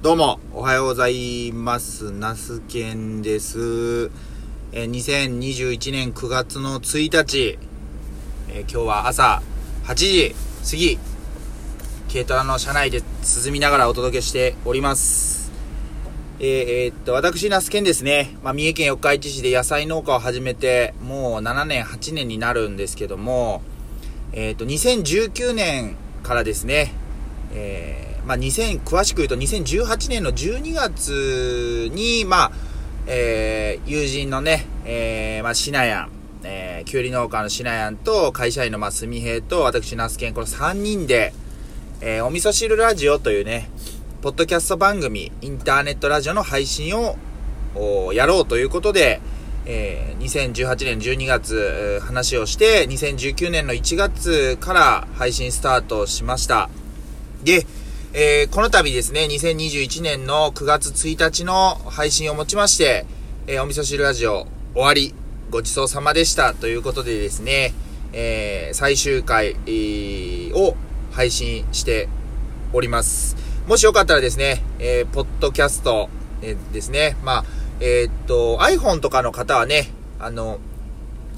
どうも、おはようございます。ナスケンです。え2021年9月の1日、え今日は朝8時過ぎ、軽トラの車内で涼みながらお届けしております。えーえーっと、私、ナスケンですね。まあ、三重県四日市市で野菜農家を始めて、もう7年、8年になるんですけども、えーっと、2019年からですね、えーまあ、2000、詳しく言うと2018年の12月に、まあ、えー友人のね、えーまあ、シナヤン、えー、きゅうり農家のシナヤンと、会社員のまあ、すみへいと、私、ナスケン、この3人で、えーお味噌汁ラジオというね、ポッドキャスト番組、インターネットラジオの配信を、おやろうということで、えー2018年12月、話をして、2019年の1月から配信スタートしました。で、えーこの度ですね、2021年の9月1日の配信をもちまして、えーお味噌汁ラジオ終わり、ごちそうさまでしたということでですね、えー最終回、を配信しております。もしよかったらですね、えーポッドキャスト、えですね、まあ、えっと、iPhone とかの方はね、あの、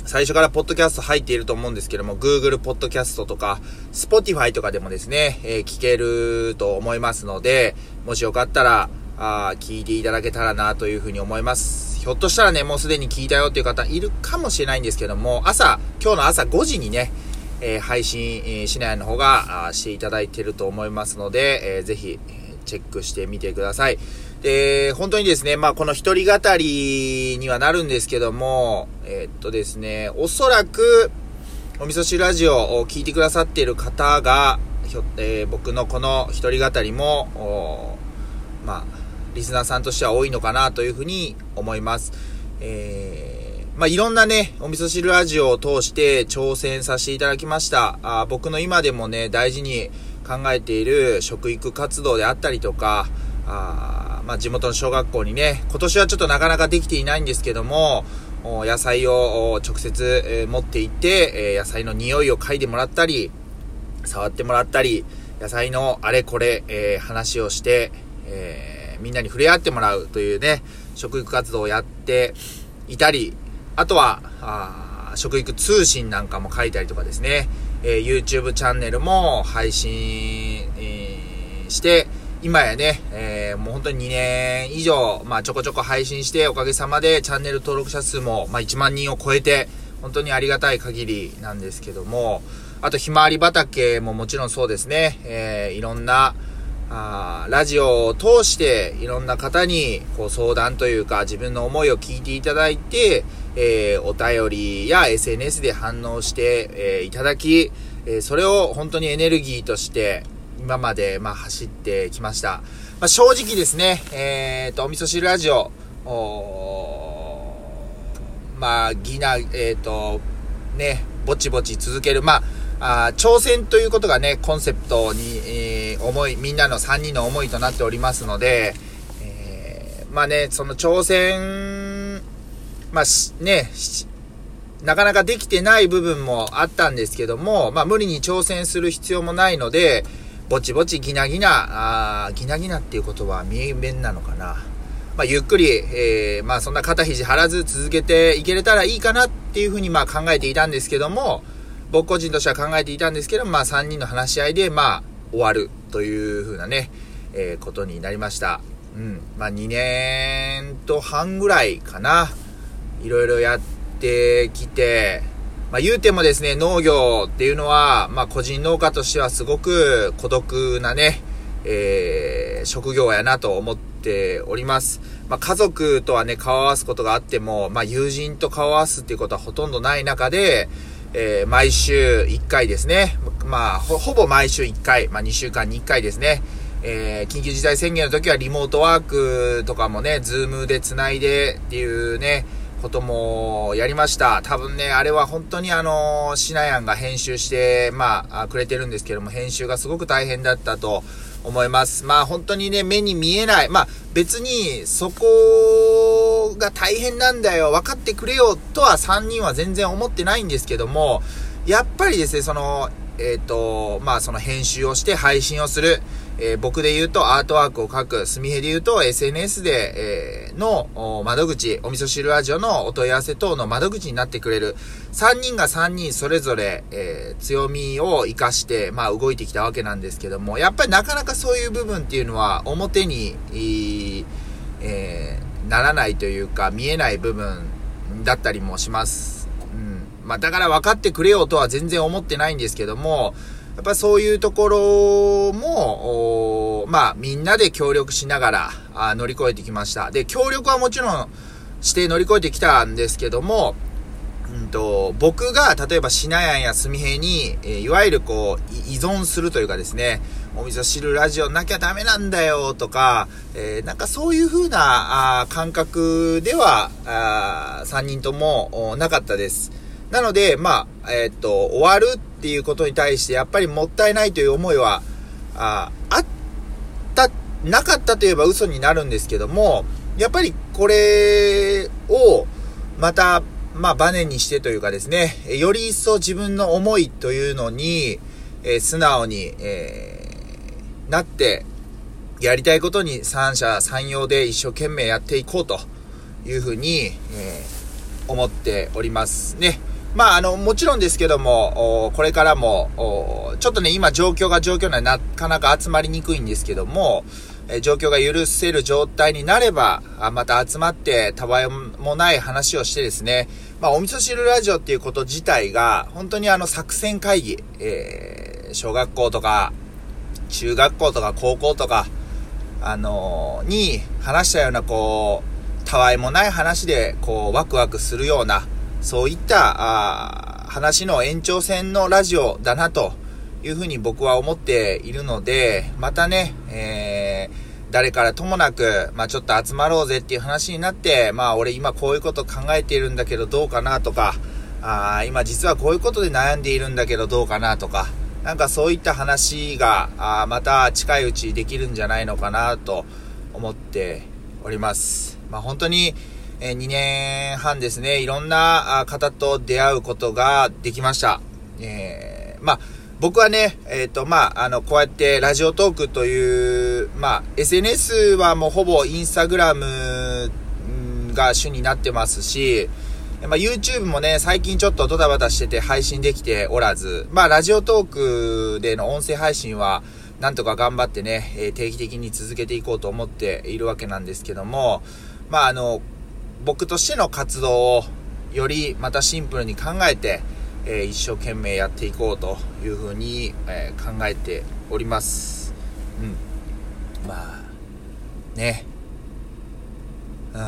最初からポッドキャスト入っていると思うんですけども、Google ポッドキャストとか、Spotify とかでもですね、えー聞けると思いますので、もしよかったら、あ聞いていただけたらなというふうに思います。ひょっとしたらね、もうすでに聞いたよっていう方いるかもしれないんですけども、朝、今日の朝5時にね、えー配信、えー、しないの方が、していただいていると思いますので、えーぜひ、チェックしてみてください。で、本当にですね、まあ、この一人語りにはなるんですけども、えーっとですね、おそらく、お味噌汁ラジオを聞いてくださっている方が、ひょえー僕のこの一人語りも、まあ、リスナーさんとしては多いのかなというふうに思います。えーまあ、いろんなね、お味噌汁ラジオを通して挑戦させていただきました。あ僕の今でもね、大事に考えている食育活動であったりとか、あまあ、地元の小学校にね、今年はちょっとなかなかできていないんですけども、野菜を直接、え持って行って、え野菜の匂いを嗅いでもらったり、触ってもらったり、野菜のあれこれ、えー話をして、えーみんなに触れ合ってもらうというね、食育活動をやっていたり、あとは、あ食育通信なんかも書いたりとかですね、えー YouTube チャンネルも配信、えーして、今やね、えーもう本当に2年以上、まあちょこちょこ配信して、おかげさまでチャンネル登録者数も、まあ1万人を超えて、本当にありがたい限りなんですけども、あとひまわり畑ももちろんそうですね、えーいろんな、あラジオを通していろんな方にこう相談というか自分の思いを聞いていただいて、えーお便りや SNS で反応して、えーいただき、えーそれを本当にエネルギーとして今までまあ走ってきました。まあ、正直ですね、えーと、お味噌汁ラジオ、まあ、ギナ、えっ、と、ね、ぼちぼち続ける。まあ、あ挑戦ということがね、コンセプトに、えー思い、みんなの3人の思いとなっておりますので、えーまあね、その挑戦、まあしね、なかなかできてない部分もあったんですけども、まあ無理に挑戦する必要もないので、ぼちぼちギナギナ、あーギナギナっていうことは名弁なのかな。まあ、ゆっくり、えーまあ、そんな肩肘張らず続けていけれたらいいかなっていうふうにま考えていたんですけども、僕個人としては考えていたんですけど、まあ、3人の話し合いで、ま、終わるというふうなね、えーことになりました。うん。まあ、2年と半ぐらいかな。いろいろやってきて、まあ、言うてもですね、農業っていうのは、まあ、個人農家としてはすごく孤独なね、えー職業やなと思っております。まあ、家族とはね、顔を合わすことがあっても、まあ、友人と顔を合わすっていうことはほとんどない中で、えー毎週1回ですね。まあ、ほ、ほぼ毎週1回、まあ、2週間に1回ですね。えー緊急事態宣言の時はリモートワークとかもね、ズームで繋いでっていうね、こともやりました。多分ね、あれは本当にあの、シナヤンが編集して、まあ、くれてるんですけども、編集がすごく大変だったと思います。まあ本当にね、目に見えない。まあ別にそこが大変なんだよ、分かってくれよとは3人は全然思ってないんですけども、やっぱりですね、その、えっ、と、まあその編集をして配信をする。えー、僕で言うとアートワークを書く、すみへで言うと SNS で、えー、の窓口、お味噌汁ラジオのお問い合わせ等の窓口になってくれる、3人が3人それぞれ、えー、強みを活かして、まあ動いてきたわけなんですけども、やっぱりなかなかそういう部分っていうのは表に、えー、ならないというか、見えない部分だったりもします。まあだから分かってくれよとは全然思ってないんですけども、やっぱそういうところも、まあ、みんなで協力しながらあ乗り越えてきました。で、協力はもちろんして乗り越えてきたんですけども、うんと、僕が例えばシナヤンやスミヘに、えー、いわゆるこう、依存するというかですね、お味噌汁ラジオなきゃダメなんだよとか、えー、なんかそういう風なあ感覚では、あ3人ともなかったです。なので、まあ、えー、っと、終わるっていうことに対して、やっぱりもったいないという思いは、ああった、なかったといえば嘘になるんですけども、やっぱりこれを、また、まあ、バネにしてというかですね、より一層自分の思いというのに、えー、素直に、えー、なって、やりたいことに三者三様で一生懸命やっていこうというふうに、えー、思っておりますね。まあ、あの、もちろんですけども、これからも、ちょっとね、今状況が状況ななかなか集まりにくいんですけども、え状況が許せる状態になれば、あまた集まってたわいもない話をしてですね、まあ、お味噌汁ラジオっていうこと自体が、本当にあの作戦会議、えー、小学校とか、中学校とか高校とか、あのー、に話したようなこう、たわいもない話で、こう、ワクワクするような、そういったあ話の延長線のラジオだなというふうに僕は思っているので、またね、えー、誰からともなく、まあちょっと集まろうぜっていう話になって、まあ俺今こういうこと考えているんだけどどうかなとか、あ今実はこういうことで悩んでいるんだけどどうかなとか、なんかそういった話が、あまた近いうちできるんじゃないのかなと思っております。まあ本当に、え2年半ですね、いろんな方と出会うことができました。えー、まあ、僕はね、えっ、ー、と、まあ、あの、こうやってラジオトークという、まあ、SNS はもうほぼインスタグラムが主になってますし、まあ、YouTube もね、最近ちょっとドタバタしてて配信できておらず、まあ、ラジオトークでの音声配信は、なんとか頑張ってね、え定期的に続けていこうと思っているわけなんですけども、まあ、あの、僕としての活動をよりまたシンプルに考えて、えー、一生懸命やっていこうというふうに、えー、考えております。うん。まあ、ね。うーん。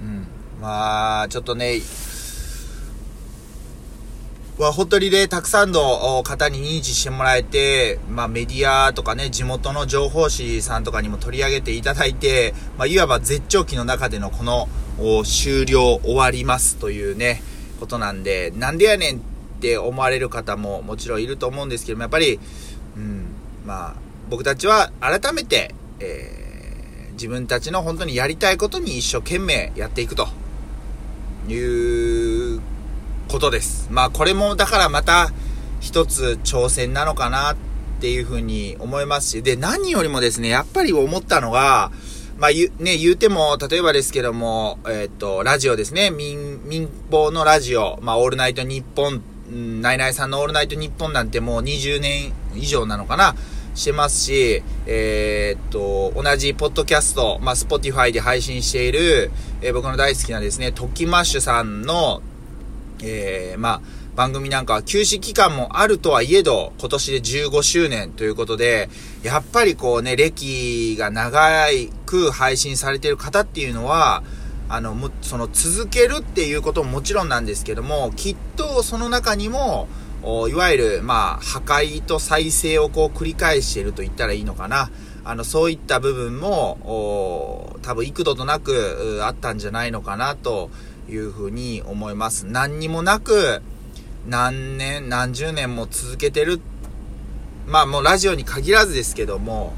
うん。まあ、ちょっとね、は本当にね、たくさんの方に認知してもらえて、まあメディアとかね、地元の情報誌さんとかにも取り上げていただいて、まあいわば絶頂期の中でのこの終了終わりますというね、ことなんで、なんでやねんって思われる方ももちろんいると思うんですけども、やっぱり、うん、まあ僕たちは改めて、えー、自分たちの本当にやりたいことに一生懸命やっていくということです。まあこれもだからまた一つ挑戦なのかなっていうふうに思いますし、で、何よりもですね、やっぱり思ったのが、まあ言、ね、言うても、例えばですけども、えー、っと、ラジオですね、民、民放のラジオ、まあオールナイトニッポン、ナイナイさんのオールナイトニッポンなんてもう20年以上なのかなしてますし、えー、っと、同じポッドキャスト、まあ、 Spotify で配信している、えー、僕の大好きなですね、トキマッシュさんの、えー、まあ、番組なんかは休止期間もあるとはいえど、今年で15周年ということで、やっぱりこうね、歴が長く配信されている方っていうのは、あの、も、その続けるっていうことももちろんなんですけども、きっとその中にも、いわゆる、まあ、破壊と再生をこう繰り返していると言ったらいいのかな。あの、そういった部分も、多分幾度となくあったんじゃないのかなというふうに思います。何にもなく、何年、何十年も続けてる。まあもうラジオに限らずですけども、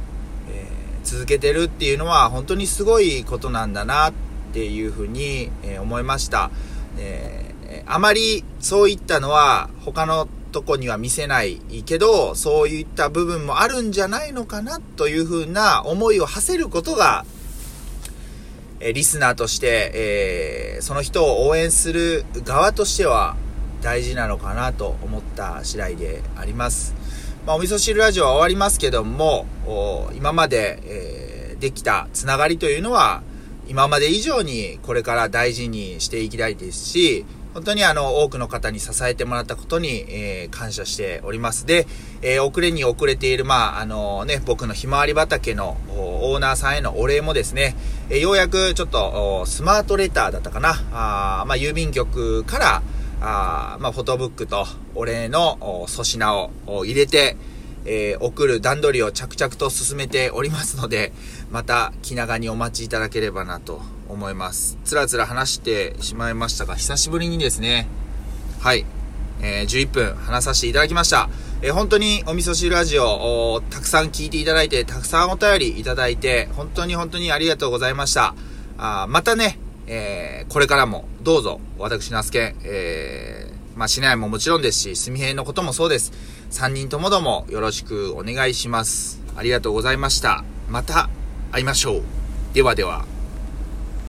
えー、続けてるっていうのは本当にすごいことなんだなっていうふうに、えー、思いました。えー、あまりそういったのは他のとこには見せないけど、そういった部分もあるんじゃないのかなというふうな思いを馳せることが、えリスナーとして、えー、その人を応援する側としては大事なのかなと思った次第であります。まあ、お味噌汁ラジオは終わりますけども、今まで、えー、できたつながりというのは、今まで以上にこれから大事にしていきたいですし、本当にあの、多くの方に支えてもらったことに、えー、感謝しております。で、えー、遅れに遅れている、まあ、あのね、僕のひまわり畑のオーナーさんへのお礼もですね、えー、ようやくちょっと、スマートレターだったかな、あまあ、郵便局から、あまあ、フォトブックとお礼の粗品を入れて、えー、送る段取りを着々と進めておりますので、また気長にお待ちいただければなと思います。つらつら話してしまいましたが、久しぶりにですね、はい、えー、11分話させていただきました。えー、本当にお味噌汁ラジオをたくさん聞いていただいて、たくさんお便りいただいて、本当に本当にありがとうございました。あまたね、えー、これからもどうぞ、私、ナスケ、え、まあ、市内ももちろんですし、すみへいのこともそうです。3人ともどもよろしくお願いします。ありがとうございました。また会いましょう。ではでは。